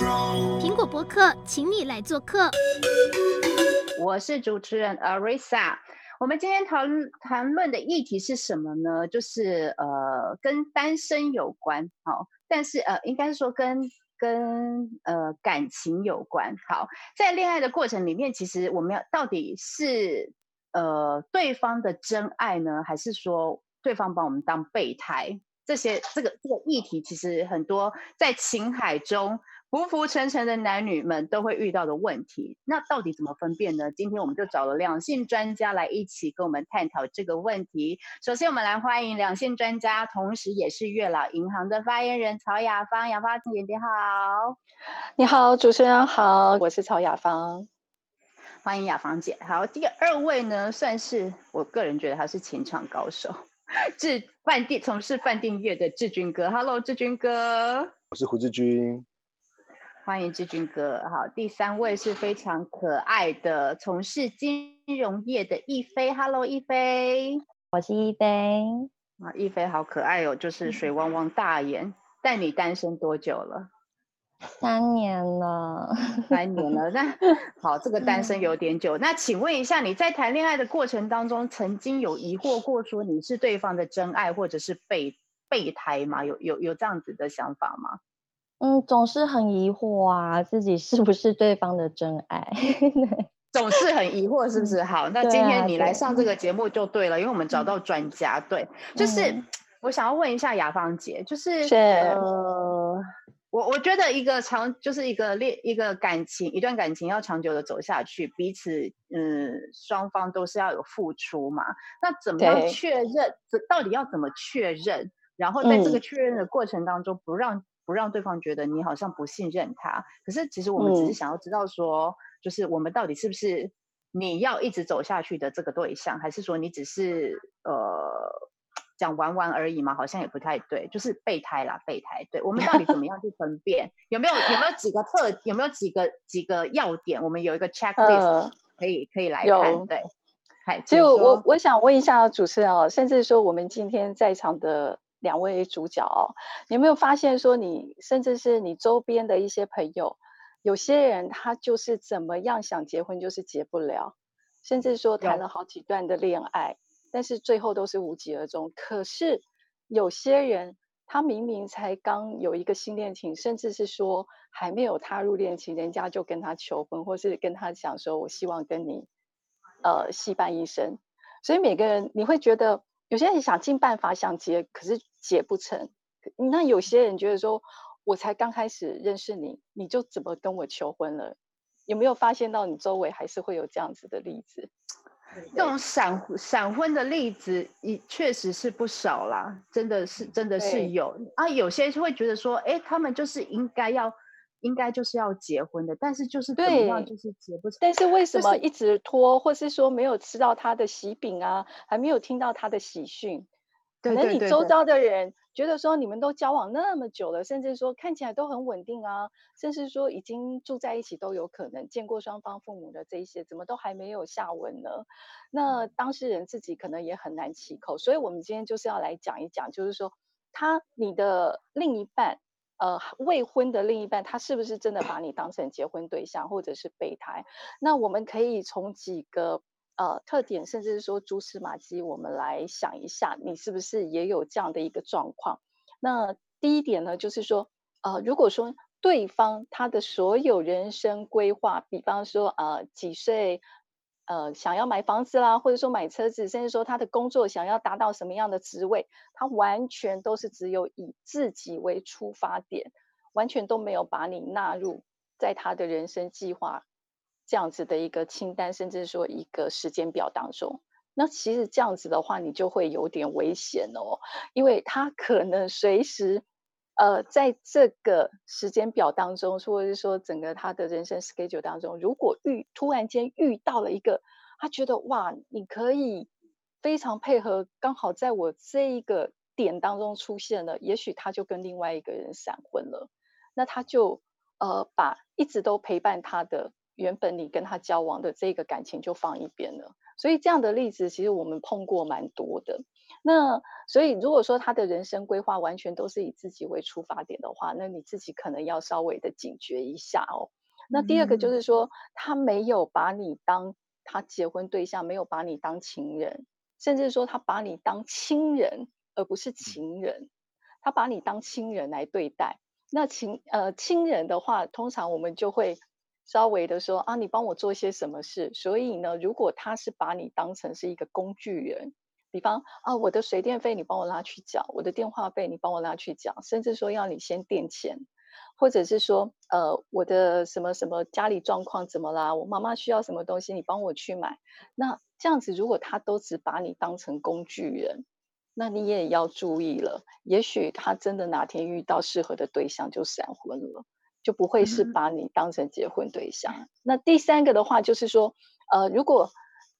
苹果播客，请你来做客。我是主持人 Arisa。我们今天谈谈论的议题是什么呢？就是呃，跟单身有关。好，但是呃，应该是说跟跟呃感情有关。好，在恋爱的过程里面，其实我们要到底是呃对方的真爱呢，还是说对方把我们当备胎？这些这个这个议题，其实很多在情海中浮浮沉沉的男女们都会遇到的问题。那到底怎么分辨呢？今天我们就找了两性专家来一起跟我们探讨这个问题。首先，我们来欢迎两性专家，同时也是月老银行的发言人曹雅芳。雅芳姐姐好，你好，主持人好，我是曹雅芳，欢迎雅芳姐。好，第二位呢，算是我个人觉得他是情场高手。志饭店从事饭店业的志军哥，Hello，志军哥，我是胡志军，欢迎志军哥。好，第三位是非常可爱的从事金融业的亦菲，Hello，亦菲，我是亦菲。啊，亦菲好可爱哦，就是水汪汪大眼。但你单身多久了？三年了，三年了。那 好，这个单身有点久。那请问一下，你在谈恋爱的过程当中，曾经有疑惑过说你是对方的真爱，或者是备备胎吗？有有有这样子的想法吗？嗯，总是很疑惑啊，自己是不是对方的真爱？总是很疑惑，是不是？好，那今天你来上这个节目就对了，因为我们找到专家。对，就是、嗯、我想要问一下雅芳姐，就是，是呃。我我觉得一个长就是一个恋一个感情一段感情要长久的走下去，彼此嗯双方都是要有付出嘛。那怎么样确认？这到底要怎么确认？然后在这个确认的过程当中，不让、嗯、不让对方觉得你好像不信任他。可是其实我们只是想要知道说，嗯、就是我们到底是不是你要一直走下去的这个对象，还是说你只是呃。讲玩玩而已嘛，好像也不太对，就是备胎啦，备胎。对，我们到底怎么样去分辨？有没有有没有几个特？有没有几个几个要点？我们有一个 checklist 可以、呃、可以来看。有对，其实我我想问一下主持人哦，甚至说我们今天在场的两位主角哦，你有没有发现说你甚至是你周边的一些朋友，有些人他就是怎么样想结婚就是结不了，甚至说谈了好几段的恋爱。但是最后都是无疾而终。可是有些人，他明明才刚有一个新恋情，甚至是说还没有踏入恋情，人家就跟他求婚，或是跟他讲说：“我希望跟你，呃，戏伴一生。”所以每个人你会觉得，有些人想尽办法想结，可是结不成。那有些人觉得说：“我才刚开始认识你，你就怎么跟我求婚了？”有没有发现到你周围还是会有这样子的例子？这种闪闪婚的例子也确实是不少啦，真的是真的是有啊。有些会觉得说，哎，他们就是应该要，应该就是要结婚的，但是就是怎么样就是结不成。但是为什么一直拖，就是、或是说没有吃到他的喜饼啊，还没有听到他的喜讯？可能你周遭的人觉得说，你们都交往那么久了，甚至说看起来都很稳定啊，甚至说已经住在一起都有可能，见过双方父母的这一些，怎么都还没有下文呢？那当事人自己可能也很难启口，所以我们今天就是要来讲一讲，就是说他你的另一半，呃，未婚的另一半，他是不是真的把你当成结婚对象，或者是备胎？那我们可以从几个。呃，特点甚至是说蛛丝马迹，我们来想一下，你是不是也有这样的一个状况？那第一点呢，就是说，呃，如果说对方他的所有人生规划，比方说，呃，几岁，呃，想要买房子啦，或者说买车子，甚至说他的工作想要达到什么样的职位，他完全都是只有以自己为出发点，完全都没有把你纳入在他的人生计划。这样子的一个清单，甚至说一个时间表当中，那其实这样子的话，你就会有点危险哦，因为他可能随时，呃，在这个时间表当中，或者是说整个他的人生 schedule 当中，如果遇突然间遇到了一个，他觉得哇，你可以非常配合，刚好在我这一个点当中出现了，也许他就跟另外一个人闪婚了，那他就呃把一直都陪伴他的。原本你跟他交往的这个感情就放一边了，所以这样的例子其实我们碰过蛮多的。那所以如果说他的人生规划完全都是以自己为出发点的话，那你自己可能要稍微的警觉一下哦。那第二个就是说，他没有把你当他结婚对象，没有把你当情人，甚至说他把你当亲人，而不是情人，他把你当亲人来对待。那情呃亲人的话，通常我们就会稍微的说啊，你帮我做些什么事。所以呢，如果他是把你当成是一个工具人，比方啊，我的水电费你帮我拉去缴，我的电话费你帮我拉去缴，甚至说要你先垫钱。或者是说，呃，我的什么什么家里状况怎么啦？我妈妈需要什么东西，你帮我去买。那这样子，如果他都只把你当成工具人，那你也要注意了。也许他真的哪天遇到适合的对象就闪婚了，就不会是把你当成结婚对象。嗯。那第三个的话，就是说，呃，如果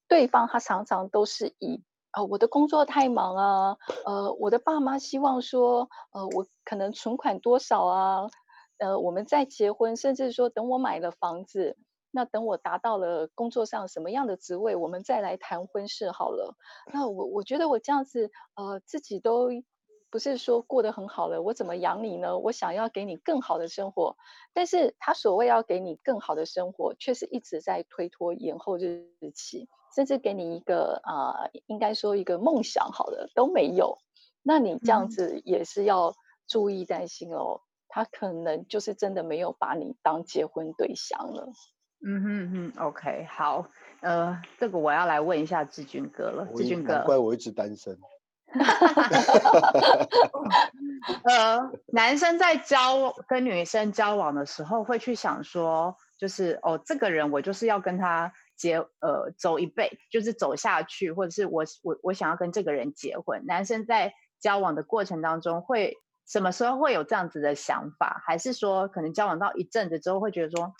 对方他常常都是以，呃，我的工作太忙啊，呃，我的爸妈希望说，呃，我可能存款多少啊？呃，我们再结婚，甚至说等我买了房子，那等我达到了工作上什么样的职位，我们再来谈婚事好了。那我我觉得我这样子，呃，自己都不是说过得很好了，我怎么养你呢？我想要给你更好的生活，但是他所谓要给你更好的生活，却是一直在推脱延后日期，甚至给你一个啊、呃，应该说一个梦想好了都没有。那你这样子也是要注意担心哦。他可能就是真的没有把你当结婚对象了。嗯哼哼，OK，好，呃，这个我要来问一下志军哥了。志军哥，难怪我一直单身。呃，男生在交跟女生交往的时候，会去想说，就是哦，这个人我就是要跟他结，呃，走一辈，就是走下去，或者是我我我想要跟这个人结婚。男生在交往的过程当中会。什么时候会有这样子的想法？还是说可能交往到一阵子之后会觉得说，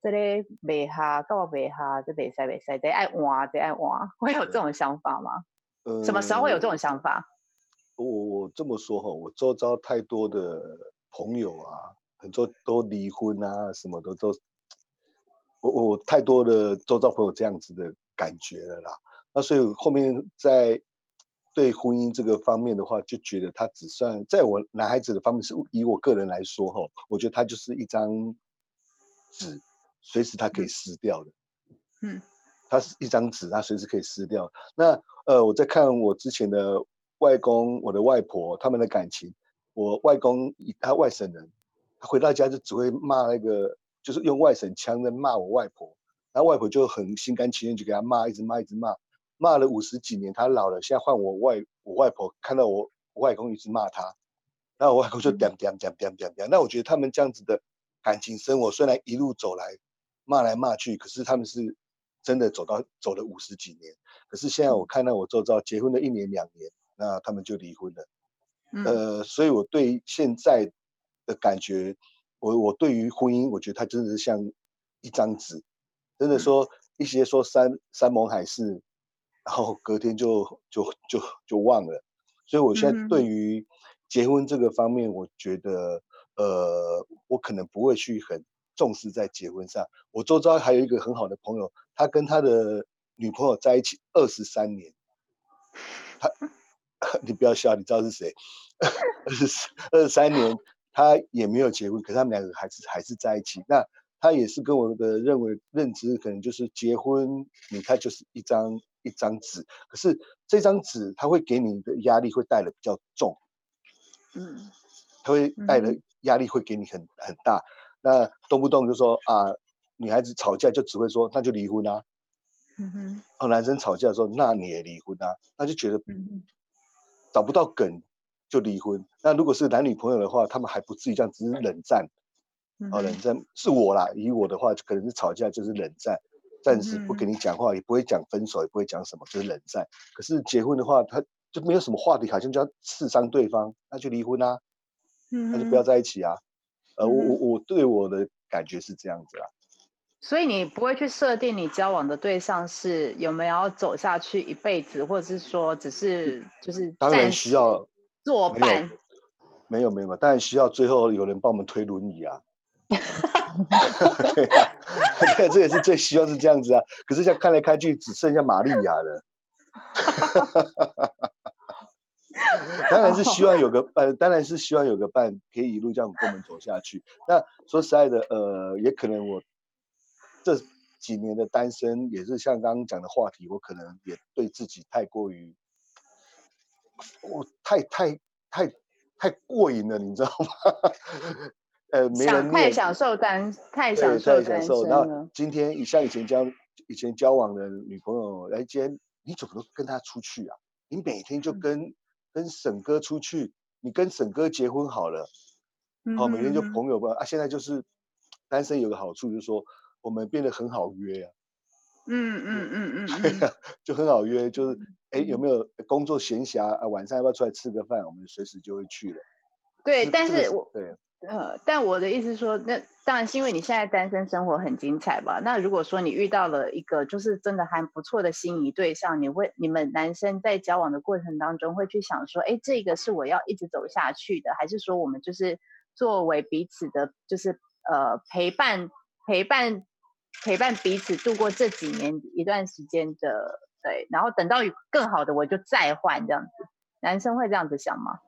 这里没哈，到没哈，这没塞没塞，得爱玩，得爱玩，会有这种想法吗？呃，什么时候会有这种想法？我我这么说哈，我周遭太多的朋友啊，很多都离婚啊，什么的都，我我太多的周遭朋友这样子的感觉了啦。那所以后面在。对婚姻这个方面的话，就觉得他只算在我男孩子的方面，是以我个人来说哈，我觉得他就是一张纸，随时他可以撕掉的。嗯，他是一张纸，他随时可以撕掉。那呃，我在看我之前的外公、我的外婆他们的感情，我外公他外省人，他回到家就只会骂那个，就是用外省腔在骂我外婆，然后外婆就很心甘情愿就给他骂，一直骂，一直骂。骂了五十几年，他老了，现在换我外我外婆看到我，我外公一直骂他，然后我外公就点点点点点点。那我觉得他们这样子的感情生活，虽然一路走来骂来骂去，可是他们是真的走到走了五十几年。可是现在我看到我周遭结婚了一年两年，那他们就离婚了。呃，所以我对现在的感觉，我我对于婚姻，我觉得它真的是像一张纸，真的说一些说山山盟海誓。然后隔天就就就就忘了，所以我现在对于结婚这个方面，我觉得，呃，我可能不会去很重视在结婚上。我周遭还有一个很好的朋友，他跟他的女朋友在一起二十三年，他，你不要笑，你知道是谁？二十二十三年，他也没有结婚，可是他们两个还是还是在一起。那他也是跟我的认为认知，可能就是结婚，你看就是一张。一张纸，可是这张纸他会给你的压力会带的比较重，嗯，他会带的压力会给你很很大，那动不动就说啊，女孩子吵架就只会说那就离婚啊，嗯哼，哦，男生吵架说那你也离婚啊，那就觉得找不到梗就离婚。那如果是男女朋友的话，他们还不至于这样，只是冷战，哦，冷战是我啦，以我的话就可能是吵架就是冷战。暂时不跟你讲话，也不会讲分手，也不会讲什么，就是冷战。可是结婚的话，他就没有什么话题，好像就要刺伤对方，那就离婚啊，那就不要在一起啊。呃，我我我对我的感觉是这样子啊。所以你不会去设定你交往的对象是有没有要走下去一辈子，或者是说只是就是当然需要作伴。没有没有，当然需要最后有人帮我们推轮椅啊。对啊，对，这也是最希望是这样子啊。可是现在看来看去，只剩下玛利亚了。当然是希望有个伴，当然是希望有个伴可以一路这样跟我们走下去。那说实在的，呃，也可能我这几年的单身，也是像刚刚讲的话题，我可能也对自己太过于，我太太太太过瘾了，你知道吗？呃，没人太享受单，太享受单身了。然后今天，像以前交以前交往的女朋友来接，你怎么都跟她出去啊？你每天就跟、嗯、跟沈哥出去，你跟沈哥结婚好了，好、嗯、每天就朋友吧。啊，现在就是单身有个好处，就是说我们变得很好约啊。嗯嗯嗯嗯，对呀，就很好约，就是哎有没有工作闲暇啊？晚上要不要出来吃个饭？我们随时就会去了。对，但是我对。呃，但我的意思是说，那当然是因为你现在单身生活很精彩吧？那如果说你遇到了一个就是真的还不错的心仪对象，你会你们男生在交往的过程当中会去想说，哎，这个是我要一直走下去的，还是说我们就是作为彼此的，就是呃陪伴陪伴陪伴彼此度过这几年一段时间的，对，然后等到有更好的我就再换这样子，男生会这样子想吗？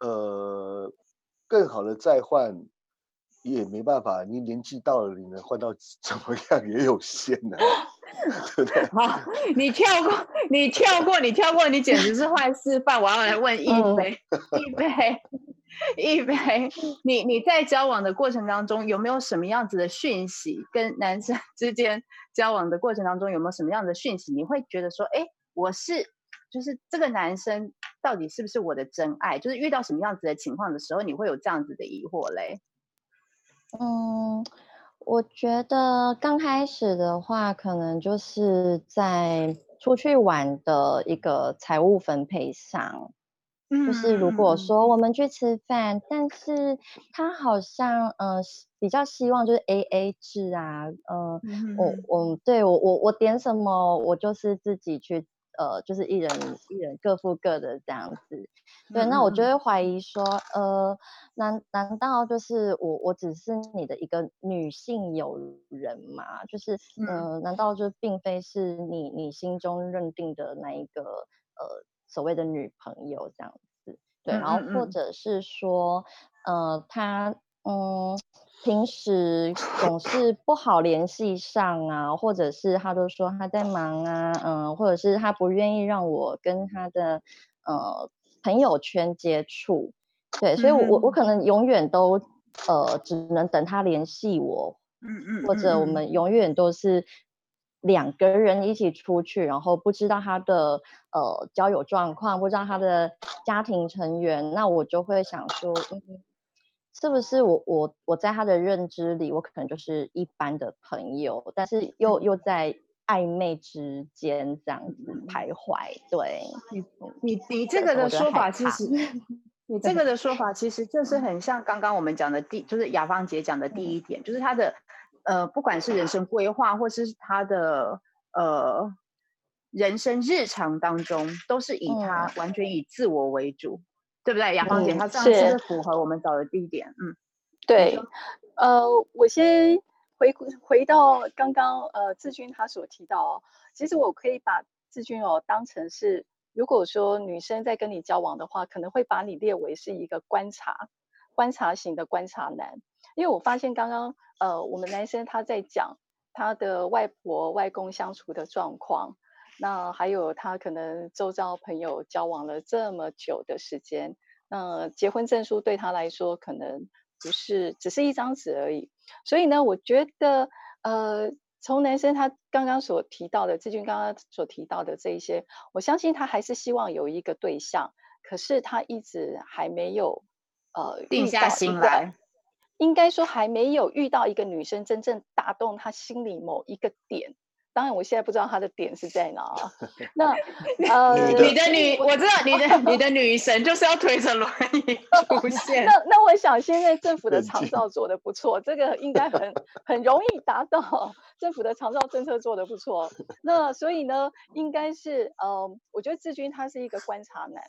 呃。更好的再换也没办法，你年纪到了，你能换到怎么样也有限呢、啊，对不对？好，你跳过，你跳过，你跳过，你简直是坏示范。我要来问一菲，一杯，一菲，你你在交往的过程当中有没有什么样子的讯息？跟男生之间交往的过程当中有没有什么样的讯息？你会觉得说，哎，我是。就是这个男生到底是不是我的真爱？就是遇到什么样子的情况的时候，你会有这样子的疑惑嘞？嗯，我觉得刚开始的话，可能就是在出去玩的一个财务分配上，就是如果说我们去吃饭，但是他好像嗯、呃、比较希望就是 AA 制啊，呃、嗯，我我对我我我点什么，我就是自己去。呃，就是一人一人各付各的这样子，对，那我就会怀疑说，呃，难难道就是我我只是你的一个女性友人吗？就是，呃，难道就并非是你你心中认定的那一个呃所谓的女朋友这样子？对，然后或者是说，呃，他嗯。平时总是不好联系上啊，或者是他都说他在忙啊，嗯，或者是他不愿意让我跟他的呃朋友圈接触，对，所以我我我可能永远都呃只能等他联系我，嗯嗯，或者我们永远都是两个人一起出去，然后不知道他的呃交友状况，不知道他的家庭成员，那我就会想说，嗯。是不是我我我在他的认知里，我可能就是一般的朋友，但是又又在暧昧之间这样子徘徊。对，你你你这 个的说法，其实你这个的说法，其实这是很像刚刚我们讲的第，就是雅芳姐讲的第一点，就是他的呃，不管是人生规划，或是他的呃人生日常当中，都是以他完全以自我为主。对不对，雅芳姐？她这样是符合我们找的第一点。嗯，对。呃，我先回回到刚刚呃志军他所提到哦，其实我可以把志军哦当成是，如果说女生在跟你交往的话，可能会把你列为是一个观察观察型的观察男，因为我发现刚刚呃我们男生他在讲他的外婆外公相处的状况。那还有他可能周遭朋友交往了这么久的时间，那结婚证书对他来说可能不是只是一张纸而已。所以呢，我觉得呃，从男生他刚刚所提到的，志军刚刚所提到的这一些，我相信他还是希望有一个对象，可是他一直还没有呃定下心来，应该说还没有遇到一个女生真正打动他心里某一个点。当然，我现在不知道她的点是在哪。那呃，你的女，我知道你的 你的女神就是要推着轮椅 出现。那那我想，现在政府的长照做得不错，这个应该很很容易达到。政府的长照政策做得不错，那所以呢，应该是呃，我觉得志军他是一个观察男，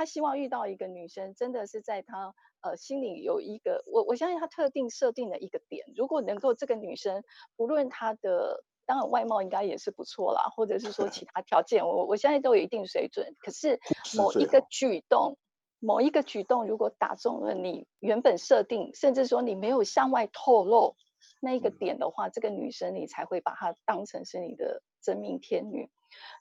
他希望遇到一个女生，真的是在他呃心里有一个我我相信他特定设定的一个点。如果能够这个女生，不论她的。当然，外貌应该也是不错啦，或者是说其他条件，我我相信都有一定水准。可是某一个举动，某一个举动如果打中了你原本设定，甚至说你没有向外透露那一个点的话，这个女生你才会把她当成是你的真命天女。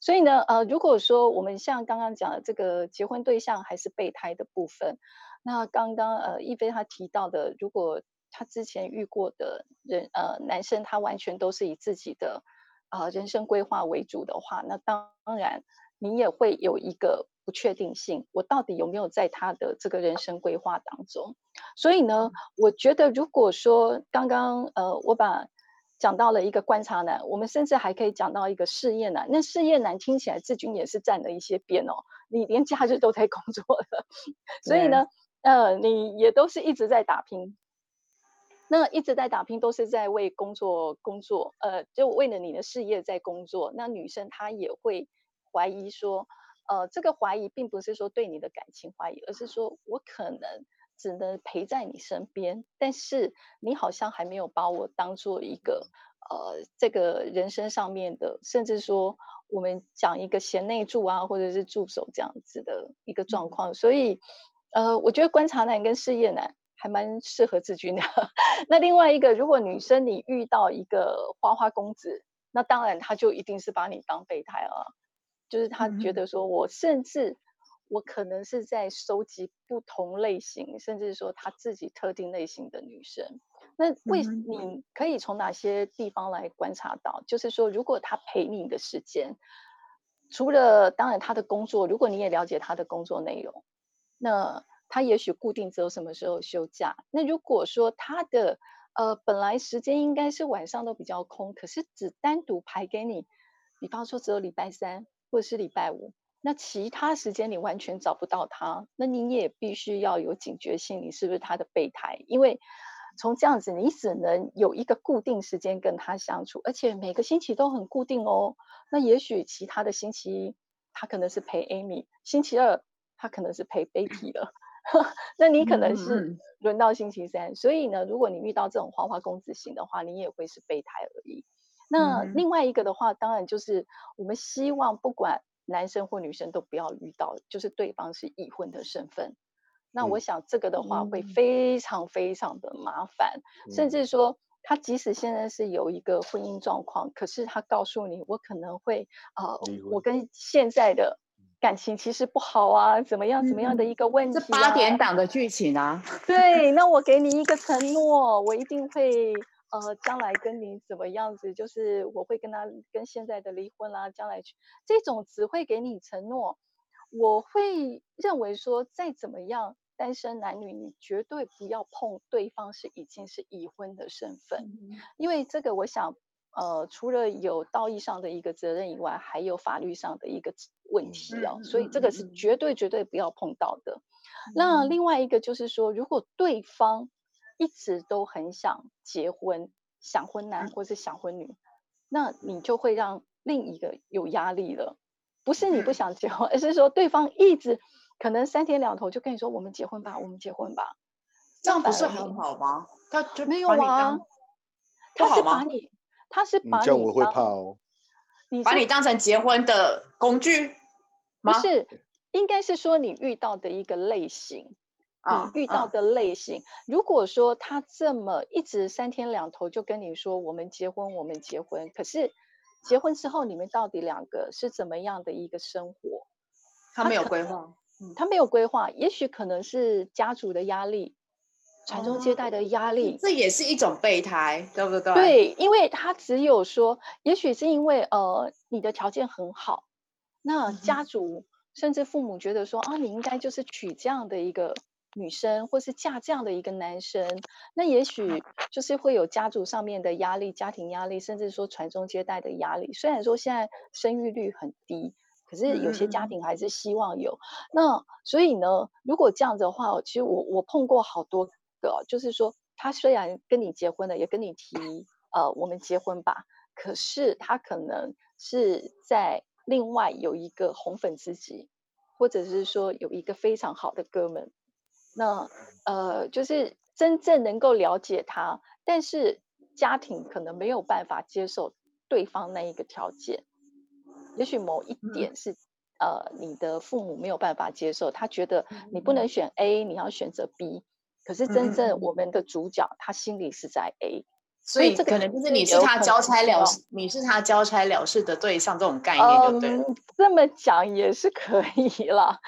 所以呢，呃，如果说我们像刚刚讲的这个结婚对象还是备胎的部分，那刚刚呃亦菲她提到的，如果她之前遇过的人呃男生，他完全都是以自己的啊、呃、人生规划为主的话，那当然你也会有一个不确定性，我到底有没有在他的这个人生规划当中？所以呢，我觉得如果说刚刚呃我把讲到了一个观察男，我们甚至还可以讲到一个事业男。那事业男听起来志军也是占了一些边哦，你连假日都在工作的，所以呢，呃，你也都是一直在打拼。那一直在打拼，都是在为工作工作，呃，就为了你的事业在工作。那女生她也会怀疑说，呃，这个怀疑并不是说对你的感情怀疑，而是说我可能。只能陪在你身边，但是你好像还没有把我当做一个呃，这个人生上面的，甚至说我们讲一个贤内助啊，或者是助手这样子的一个状况。所以，呃，我觉得观察男跟事业男还蛮适合志军的。那另外一个，如果女生你遇到一个花花公子，那当然他就一定是把你当备胎了，就是他觉得说我甚至。我可能是在收集不同类型，甚至说他自己特定类型的女生。那为你可以从哪些地方来观察到？就是说，如果他陪你的时间，除了当然他的工作，如果你也了解他的工作内容，那他也许固定只有什么时候休假。那如果说他的呃本来时间应该是晚上都比较空，可是只单独排给你，比方说只有礼拜三或者是礼拜五。那其他时间你完全找不到他，那你也必须要有警觉性，你是不是他的备胎？因为从这样子，你只能有一个固定时间跟他相处，而且每个星期都很固定哦。那也许其他的星期一他可能是陪 Amy，星期二他可能是陪 Betty 了，那你可能是轮到星期三。所以呢，如果你遇到这种花花公子型的话，你也会是备胎而已。那另外一个的话，当然就是我们希望不管。男生或女生都不要遇到，就是对方是已婚的身份。那我想这个的话会非常非常的麻烦，嗯、甚至说他即使现在是有一个婚姻状况，可是他告诉你，我可能会啊、呃，我跟现在的感情其实不好啊，怎么样怎么样的一个问题、啊？这八点档的剧情啊。对，那我给你一个承诺，我一定会。呃，将来跟你怎么样子？就是我会跟他跟现在的离婚啦、啊，将来去这种只会给你承诺。我会认为说，再怎么样，单身男女你绝对不要碰对方是已经是已婚的身份，嗯、因为这个我想，呃，除了有道义上的一个责任以外，还有法律上的一个问题哦。嗯、所以这个是绝对绝对不要碰到的。嗯、那另外一个就是说，如果对方。一直都很想结婚，想婚男或是想婚女，那你就会让另一个有压力了。不是你不想结婚，而是说对方一直可能三天两头就跟你说：“我们结婚吧，我们结婚吧。”这样不是很好吗？他就没有啊，他是把你，他是把你，这样我会怕哦。你把你当成结婚的工具吗？不是，应该是说你遇到的一个类型。你遇到的类型，啊啊、如果说他这么一直三天两头就跟你说我们结婚，我们结婚，可是结婚之后你们到底两个是怎么样的一个生活？他没有规划，他没有规划，也许可能是家族的压力，传宗接代的压力，这也是一种备胎，对不对？对，因为他只有说，也许是因为呃你的条件很好，那家族、嗯、甚至父母觉得说啊，你应该就是娶这样的一个。女生或是嫁这样的一个男生，那也许就是会有家族上面的压力、家庭压力，甚至说传宗接代的压力。虽然说现在生育率很低，可是有些家庭还是希望有。嗯、那所以呢，如果这样子的话，其实我我碰过好多个，就是说他虽然跟你结婚了，也跟你提呃我们结婚吧，可是他可能是在另外有一个红粉知己，或者是说有一个非常好的哥们。那呃，就是真正能够了解他，但是家庭可能没有办法接受对方那一个条件，也许某一点。是呃你的父母没有办法接受，他觉得你不能选 A，你要选择 B。可是真正我们的主角，他心里是在 A。所以这可能就是你是他交差了事，你是他交差了事的对象，这种概念就对了。嗯，这么讲也是可以啦，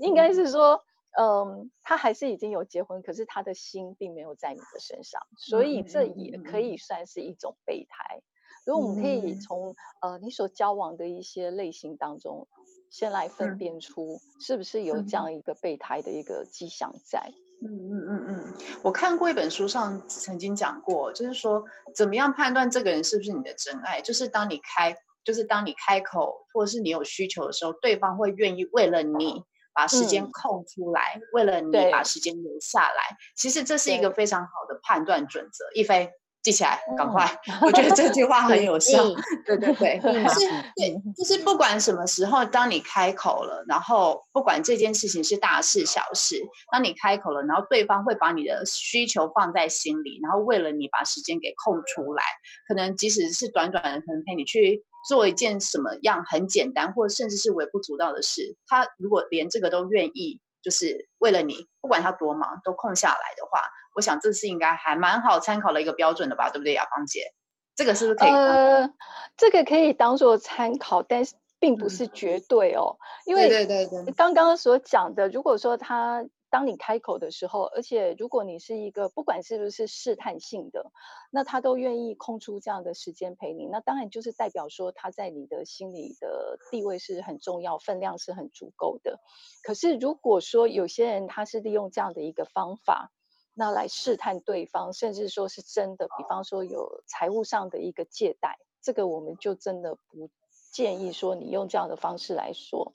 应该是说，嗯，他还是已经有结婚，可是他的心并没有在你的身上，所以这也可以算是一种备胎。所以我们可以从呃你所交往的一些类型当中，先来分辨出是不是有这样一个备胎的一个迹象在。嗯嗯嗯嗯，我看过一本书上曾经讲过，就是说怎么样判断这个人是不是你的真爱，就是当你开，就是当你开口，或者是你有需求的时候，对方会愿意为了你把时间空出来，嗯、为了你把时间留下来。其实这是一个非常好的判断准则。一菲。记起来，赶快！嗯、我觉得这句话很有效。对对对，就是对，就是不管什么时候，当你开口了，然后不管这件事情是大事小事，当你开口了，然后对方会把你的需求放在心里，然后为了你把时间给空出来，可能即使是短短的，可能陪你去做一件什么样很简单，或者甚至是微不足道的事，他如果连这个都愿意，就是为了你，不管他多忙，都空下来的话。我想这是应该还蛮好参考的一个标准的吧，对不对，雅芳姐？这个是不是可以？呃，这个可以当做参考，但是并不是绝对哦。嗯、因为对对对，刚刚所讲的，如果说他当你开口的时候，而且如果你是一个不管是不是试探性的，那他都愿意空出这样的时间陪你，那当然就是代表说他在你的心里的地位是很重要，分量是很足够的。可是如果说有些人他是利用这样的一个方法，那来试探对方，甚至说是真的，比方说有财务上的一个借贷，这个我们就真的不建议说你用这样的方式来说。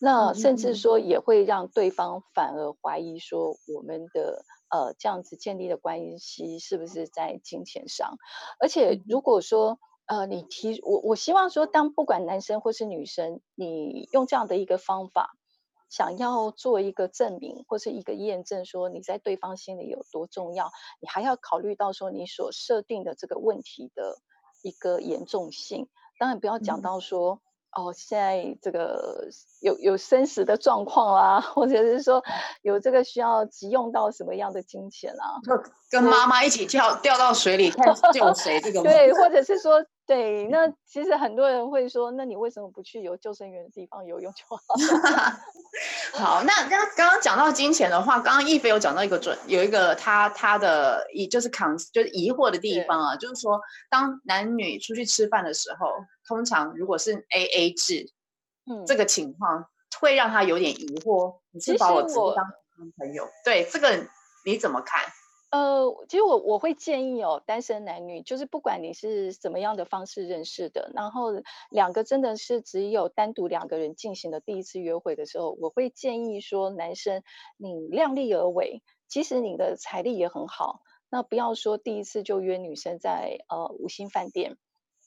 那甚至说也会让对方反而怀疑说我们的呃这样子建立的关系是不是在金钱上？而且如果说呃你提我我希望说，当不管男生或是女生，你用这样的一个方法。想要做一个证明或是一个验证，说你在对方心里有多重要，你还要考虑到说你所设定的这个问题的一个严重性。当然不要讲到说、嗯、哦，现在这个有有生死的状况啦，或者是说有这个需要急用到什么样的金钱啊，跟妈妈一起跳掉到水里看救谁这个。对，或者是说。对，那其实很多人会说，那你为什么不去有救生员的地方游泳就好？好，那刚刚刚讲到金钱的话，刚刚一菲有讲到一个准，有一个他他的疑就是扛就是疑惑的地方啊，就是说当男女出去吃饭的时候，通常如果是 A A 制，嗯，这个情况会让他有点疑惑，你是把我自己当朋友？对，这个你怎么看？呃，其实我我会建议哦，单身男女就是不管你是怎么样的方式认识的，然后两个真的是只有单独两个人进行的第一次约会的时候，我会建议说，男生你量力而为，其实你的财力也很好，那不要说第一次就约女生在呃五星饭店。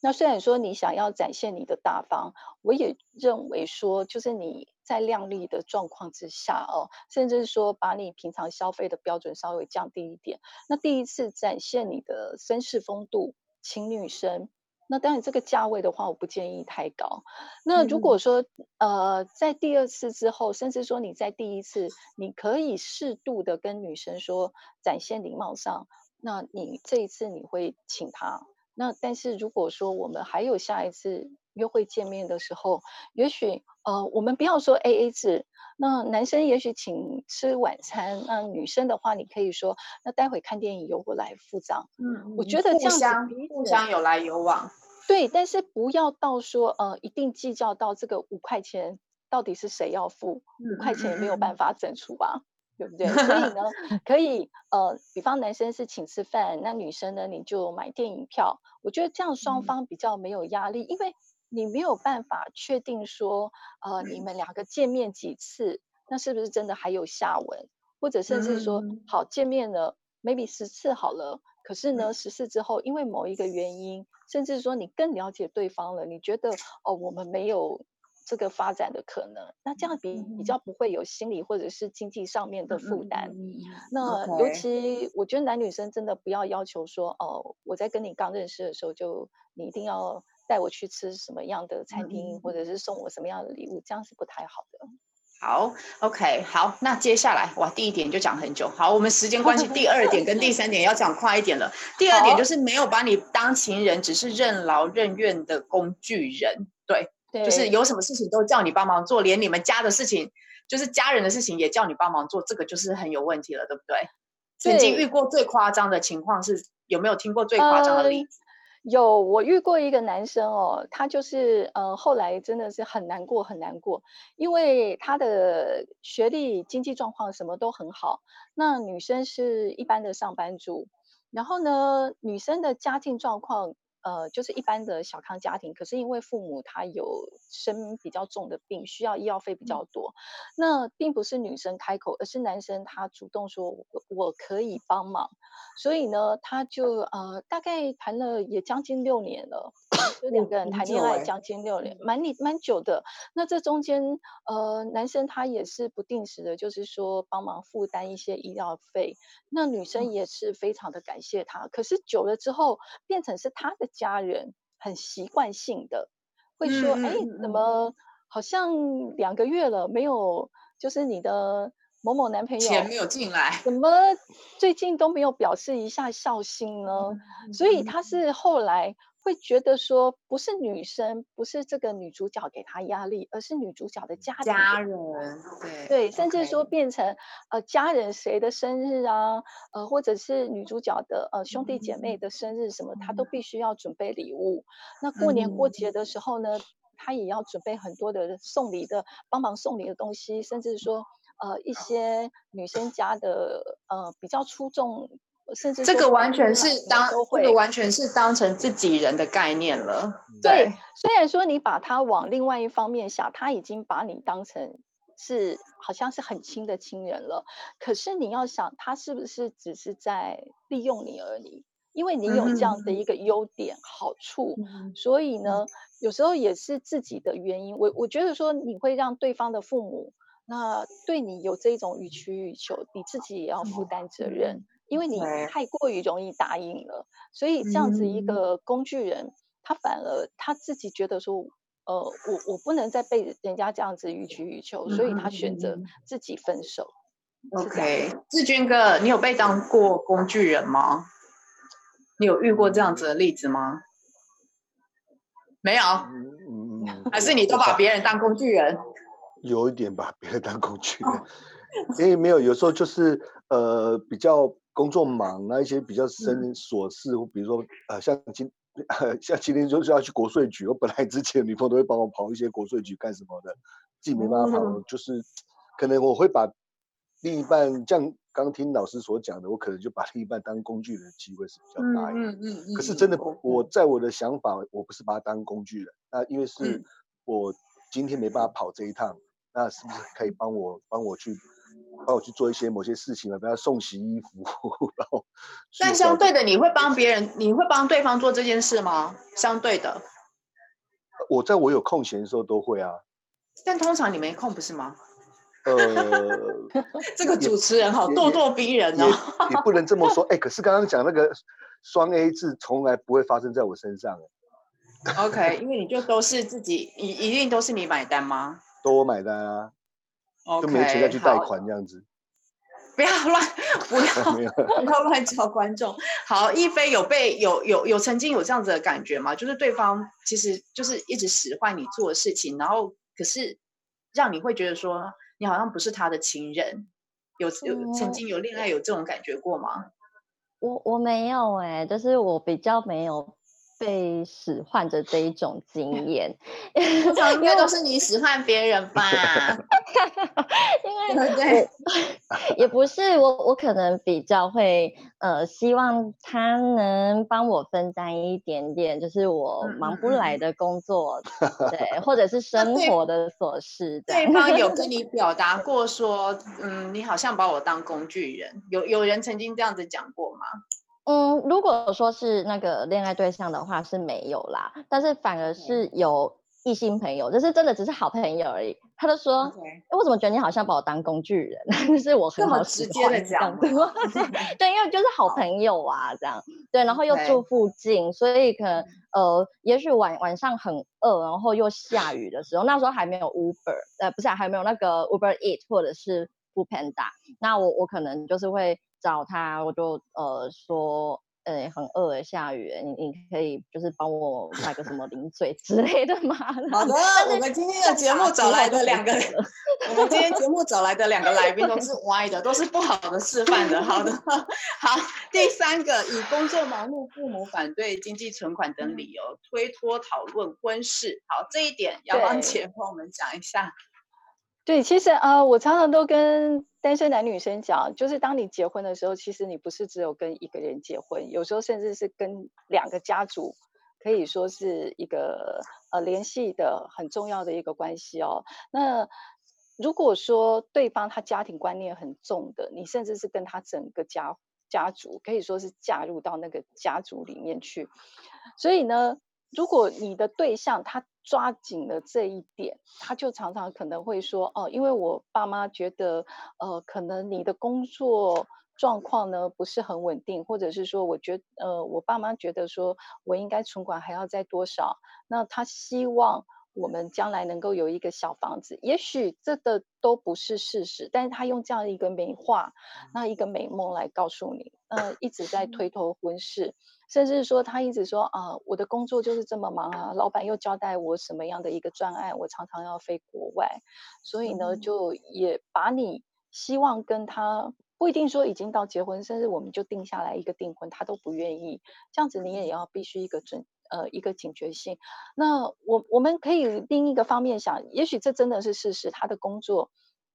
那虽然说你想要展现你的大方，我也认为说，就是你在量力的状况之下哦，甚至是说把你平常消费的标准稍微降低一点。那第一次展现你的绅士风度，请女生，那当然这个价位的话，我不建议太高。那如果说、嗯、呃，在第二次之后，甚至说你在第一次，你可以适度的跟女生说展现礼貌上，那你这一次你会请她。那但是如果说我们还有下一次约会见面的时候，也许呃我们不要说 AA 制，那男生也许请吃晚餐，那女生的话你可以说那待会看电影由我来付账。嗯，我觉得这样子互相有来有往。对，但是不要到说呃一定计较到这个五块钱到底是谁要付，五块钱也没有办法整除吧。对不对？所以呢，可以呃，比方男生是请吃饭，那女生呢，你就买电影票。我觉得这样双方比较没有压力，嗯、因为你没有办法确定说，呃，你们两个见面几次，那是不是真的还有下文？或者甚至说，嗯、好见面了，maybe 十次好了，可是呢，十次之后，因为某一个原因，甚至说你更了解对方了，你觉得哦，我们没有。这个发展的可能，那这样比比较不会有心理或者是经济上面的负担。嗯、那尤其我觉得男女生真的不要要求说，哦，我在跟你刚认识的时候就你一定要带我去吃什么样的餐厅，或者是送我什么样的礼物，这样是不太好的。好，OK，好，那接下来哇，第一点就讲很久。好，我们时间关系，第二点跟第三点要讲快一点了。第二点就是没有把你当情人，只是任劳任怨的工具人。对，对，就是有什么事情都叫你帮忙做，连你们家的事情，就是家人的事情也叫你帮忙做，这个就是很有问题了，对不对？对，曾经遇过最夸张的情况是有没有听过最夸张的例子？呃有，我遇过一个男生哦，他就是呃，后来真的是很难过，很难过，因为他的学历、经济状况什么都很好，那女生是一般的上班族，然后呢，女生的家境状况。呃，就是一般的小康家庭，可是因为父母他有生比较重的病，需要医药费比较多，嗯、那并不是女生开口，而是男生他主动说我我可以帮忙，所以呢，他就呃大概谈了也将近六年了，就两个人谈恋爱将近六年，蛮你蛮久的。那这中间呃，男生他也是不定时的，就是说帮忙负担一些医疗费，那女生也是非常的感谢他，嗯、可是久了之后变成是他的。家人很习惯性的会说：“哎、嗯，怎么好像两个月了没有？就是你的某某男朋友钱没有进来，怎么最近都没有表示一下孝心呢？”嗯、所以他是后来。会觉得说不是女生，不是这个女主角给她压力，而是女主角的家家人，对对，甚至说变成呃家人谁的生日啊，呃或者是女主角的呃兄弟姐妹的生日什么，她都必须要准备礼物。那过年过节的时候呢，她也要准备很多的送礼的，帮忙送礼的东西，甚至说呃一些女生家的呃比较出众。甚至这个完全是当这个完全是当成自己人的概念了。对，对，虽然说你把他往另外一方面想，他已经把你当成是好像是很亲的亲人了。可是你要想，他是不是只是在利用你而已？因为你有这样的一个优点、嗯、好处，所以呢，有时候也是自己的原因。我我觉得说，你会让对方的父母那对你有这种予取予求，你自己也要负担责任。嗯因为你太过于容易答应了，所以这样子一个工具人，嗯、他反而他自己觉得说，呃，我我不能再被人家这样子予取予求，所以他选择自己分手。OK，志军哥，你有被当过工具人吗？你有遇过这样子的例子吗？没有，嗯、还是你都把别人当工具人？有一点把别人当工具人，因为没有，有时候就是呃比较。工作忙，那一些比较生琐事，比如说，呃，像今，呃，像今天就是要去国税局，我本来之前女朋友都会帮我跑一些国税局干什么的，自己没办法跑，嗯、就是可能我会把另一半，像刚听老师所讲的，我可能就把另一半当工具人的机会是比较大一点。嗯嗯嗯。可是真的，我在我的想法，我不是把他当工具人，那因为是我今天没办法跑这一趟，那是不是可以帮我帮我去？帮我去做一些某些事情啊，比如送洗衣服，然后。但相对的，你会帮别人，你会帮对方做这件事吗？相对的，我在我有空闲的时候都会啊。但通常你没空，不是吗？呃，这个主持人好咄咄逼人哦。也不能这么说，哎，可是刚刚讲那个双 A 字从来不会发生在我身上。OK，因为你就都是自己，一一定都是你买单吗？都我买单啊。Okay, 就没钱再去贷款这样子，不要乱，不要 不要乱叫观众。好，一菲有被有有有曾经有这样子的感觉吗？就是对方其实就是一直使唤你做的事情，然后可是让你会觉得说你好像不是他的情人，有有曾经有恋爱有这种感觉过吗？我我没有哎、欸，就是我比较没有。被使唤的这一种经 验，应该都是你使唤别人吧？因为对，也不是我，我可能比较会呃，希望他能帮我分担一点点，就是我忙不来的工作，嗯、对，或者是生活的琐事。对，对方有跟你表达过说，嗯，你好像把我当工具人，有有人曾经这样子讲过吗？嗯，如果说是那个恋爱对象的话是没有啦，但是反而是有异性朋友，就是真的只是好朋友而已。他就说，Okay. 我怎么觉得你好像把我当工具人？就是我很好直接的讲，对，因为就是好朋友啊，这样。对，然后又住附近，所以可能呃，也许晚晚上很饿，然后又下雨的时候，那时候还没有 Uber，呃，不是、啊，还没有那个 Uber Eat 或者是 Foodpanda，那我我可能就是会找他，我就呃说。呃、欸，很饿，下雨，你你可以就是帮我买个什么零嘴之类的吗？好的，我们今天的节目找来的两个，我们今天节目找来的两个来宾都是 歪的，都是不好的示范的。好的，好，第三个以工作忙碌、父母反对、经济存款等理由推脱讨论婚事。好，这一点雅芳姐帮我们讲一下。对，其实啊、我常常都跟单身男女生讲，就是当你结婚的时候，其实你不是只有跟一个人结婚，有时候甚至是跟两个家族，可以说是一个呃联系的很重要的一个关系哦。那如果说对方他家庭观念很重的，你甚至是跟他整个家家族，可以说是嫁入到那个家族里面去。所以呢，如果你的对象他抓紧了这一点，他就常常可能会说：“哦，因为我爸妈觉得，呃，可能你的工作状况呢不是很稳定，或者是说，我觉，呃，我爸妈觉得说我应该存款还要在多少，那他希望我们将来能够有一个小房子。也许这个都不是事实，但是他用这样一个美化，那一个美梦来告诉你，呃，一直在推脱婚事。”甚至说，他一直说啊，我的工作就是这么忙啊，老板又交代我什么样的一个专案，我常常要飞国外，所以呢，就也把你希望跟他不一定说已经到结婚，甚至我们就定下来一个订婚，他都不愿意。这样子你也要必须一个准呃一个警觉性。那我我们可以另一个方面想，也许这真的是事实，他的工作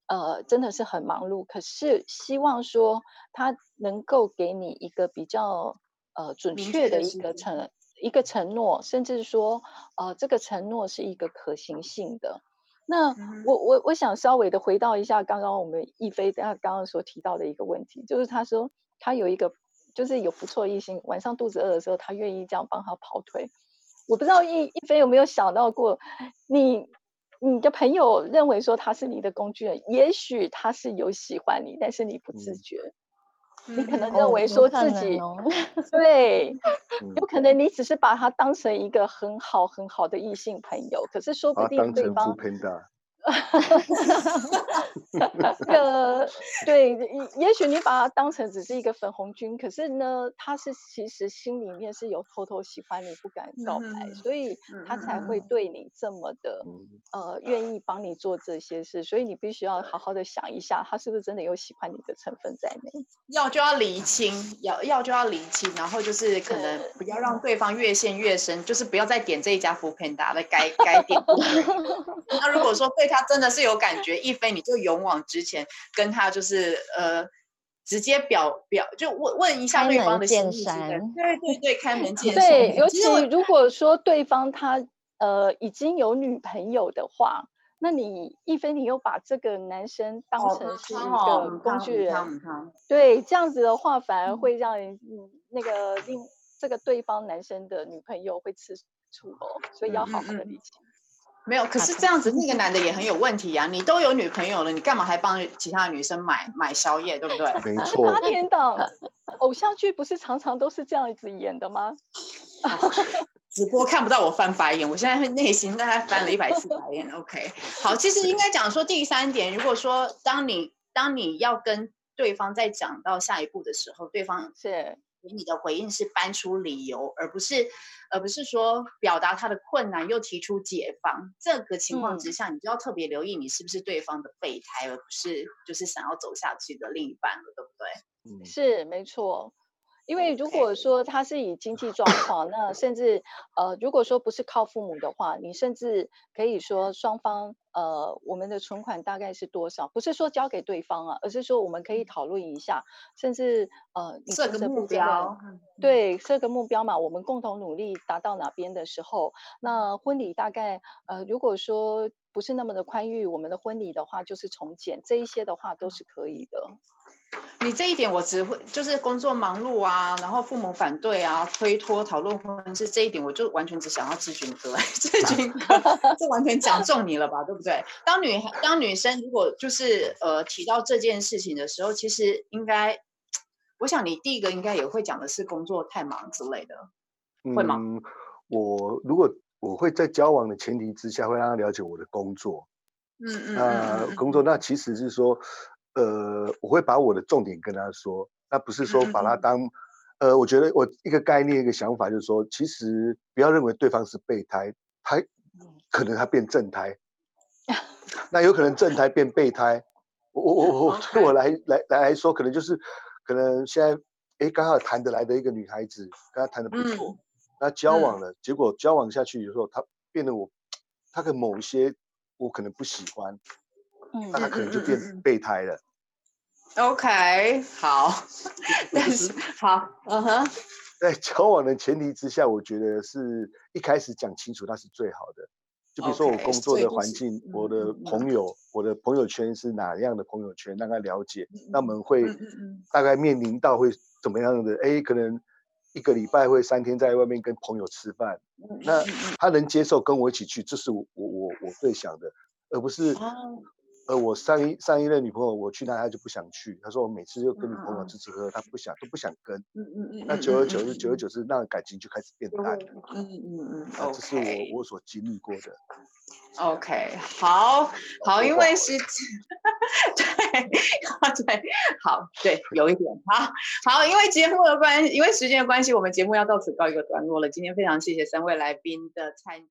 呃真的是很忙碌，可是希望说他能够给你一个比较。呃，准确的一个承一个承诺，甚至说，呃，这个承诺是一个可行性的。那我我我想稍微的回到一下刚刚我们亦菲他刚刚所提到的一个问题，就是他说他有一个就是有不错异性，晚上肚子饿的时候，他愿意这样帮他跑腿。我不知道亦亦菲有没有想到过，你你的朋友认为说他是你的工具人，也许他是有喜欢你，但是你不自觉。嗯你可能认为说自己、哦哦、对，有可能你只是把他当成一个很好很好的异性朋友，可是说不定对方。这个对，也许你把他当成只是一个粉红军，可是呢，他是其实心里面是有偷偷喜欢你，不敢告白，嗯、所以他才会对你这么的、嗯、呃愿意帮你做这些事。所以你必须要好好的想一下，他是不是真的有喜欢你的成分在内？要就要厘清，要要就要厘清，然后就是可能不要让对方越陷越深，就是不要再点这一家 foodpanda 的该该点。那如果说对。他真的是有感觉，一飞你就勇往直前，跟他就是呃，直接表表就问问一下对方的心意。对对对，开门见山。对，尤其如果说对方他呃已经有女朋友的话，那你一菲你又把这个男生当成是一个工具人，对，这样子的话反而会让嗯那个另这个对方男生的女朋友会吃醋哦，所以要好好的理解。没有，可是这样子那个男的也很有问题呀、啊。你都有女朋友了，你干嘛还帮其他女生买买宵夜，对不对？没 错。八点档偶像剧不是常常都是这样子演的吗？直播看不到我翻白眼，我现在内心大概翻了一百次白眼。OK，好，其实应该讲说第三点，如果说当你当你要跟对方在讲到下一步的时候，对方是。你的回应是搬出理由，而不是，而不是说表达他的困难又提出解放。这个情况之下，你就要特别留意，你是不是对方的备胎，而不是就是想要走下去的另一半了，对不对？嗯，是没错。因为如果说他是以经济状况，那甚至呃，如果说不是靠父母的话，你甚至可以说双方呃，我们的存款大概是多少？不是说交给对方啊，而是说我们可以讨论一下，甚至呃，设个目标，对，设个目标嘛，我们共同努力达到哪边的时候，那婚礼大概呃，如果说不是那么的宽裕，我们的婚礼的话就是从简，这一些的话都是可以的。你这一点我只会就是工作忙碌啊，然后父母反对啊，推脱讨论婚事这一点，我就完全只想要志军哥，志军哥，这完全讲中你了吧，对不对？当女当女生如果就是呃提到这件事情的时候，其实应该，我想你第一个应该也会讲的是工作太忙之类的，会吗？嗯，我如果我会在交往的前提之下，会让他了解我的工作。嗯嗯。那工作，那其实是说，呃，我会把我的重点跟他说，那不是说把他当，呃，我觉得我一个概念一个想法就是说，其实不要认为对方是备胎，他可能他变正胎，那有可能正胎变备胎。我我我我对我来来来来说，可能就是可能现在哎刚好谈得来的一个女孩子，跟他谈得不错。嗯那交往了，嗯、结果交往下去以后，他变得我，他的某一些我可能不喜欢，嗯，那他可能就变备胎了。OK，好，但是好，嗯哼，在交往的前提之下，我觉得是一开始讲清楚那是最好的。就比如说我工作的环境我的朋友，嗯、我的朋友圈是哪样的朋友圈，让他了解，嗯、那我们会大概面临到会怎么样的，哎，可能。一个礼拜会三天在外面跟朋友吃饭，那他能接受跟我一起去，这是我我我我最想的，而不是，呃，我上一上一任女朋友我去那他就不想去，她说我每次就跟女朋友吃吃喝喝，他不想都不想跟，嗯嗯嗯，那久而久之久而久之，那感情就开始变淡了，嗯嗯嗯，啊，这是我我所经历过的。OK，好好，因为是，对，对，好，对，有一点，好好，因为节目的关系，因为时间的关系，我们节目要到此告一个段落了。今天非常谢谢三位来宾的参与。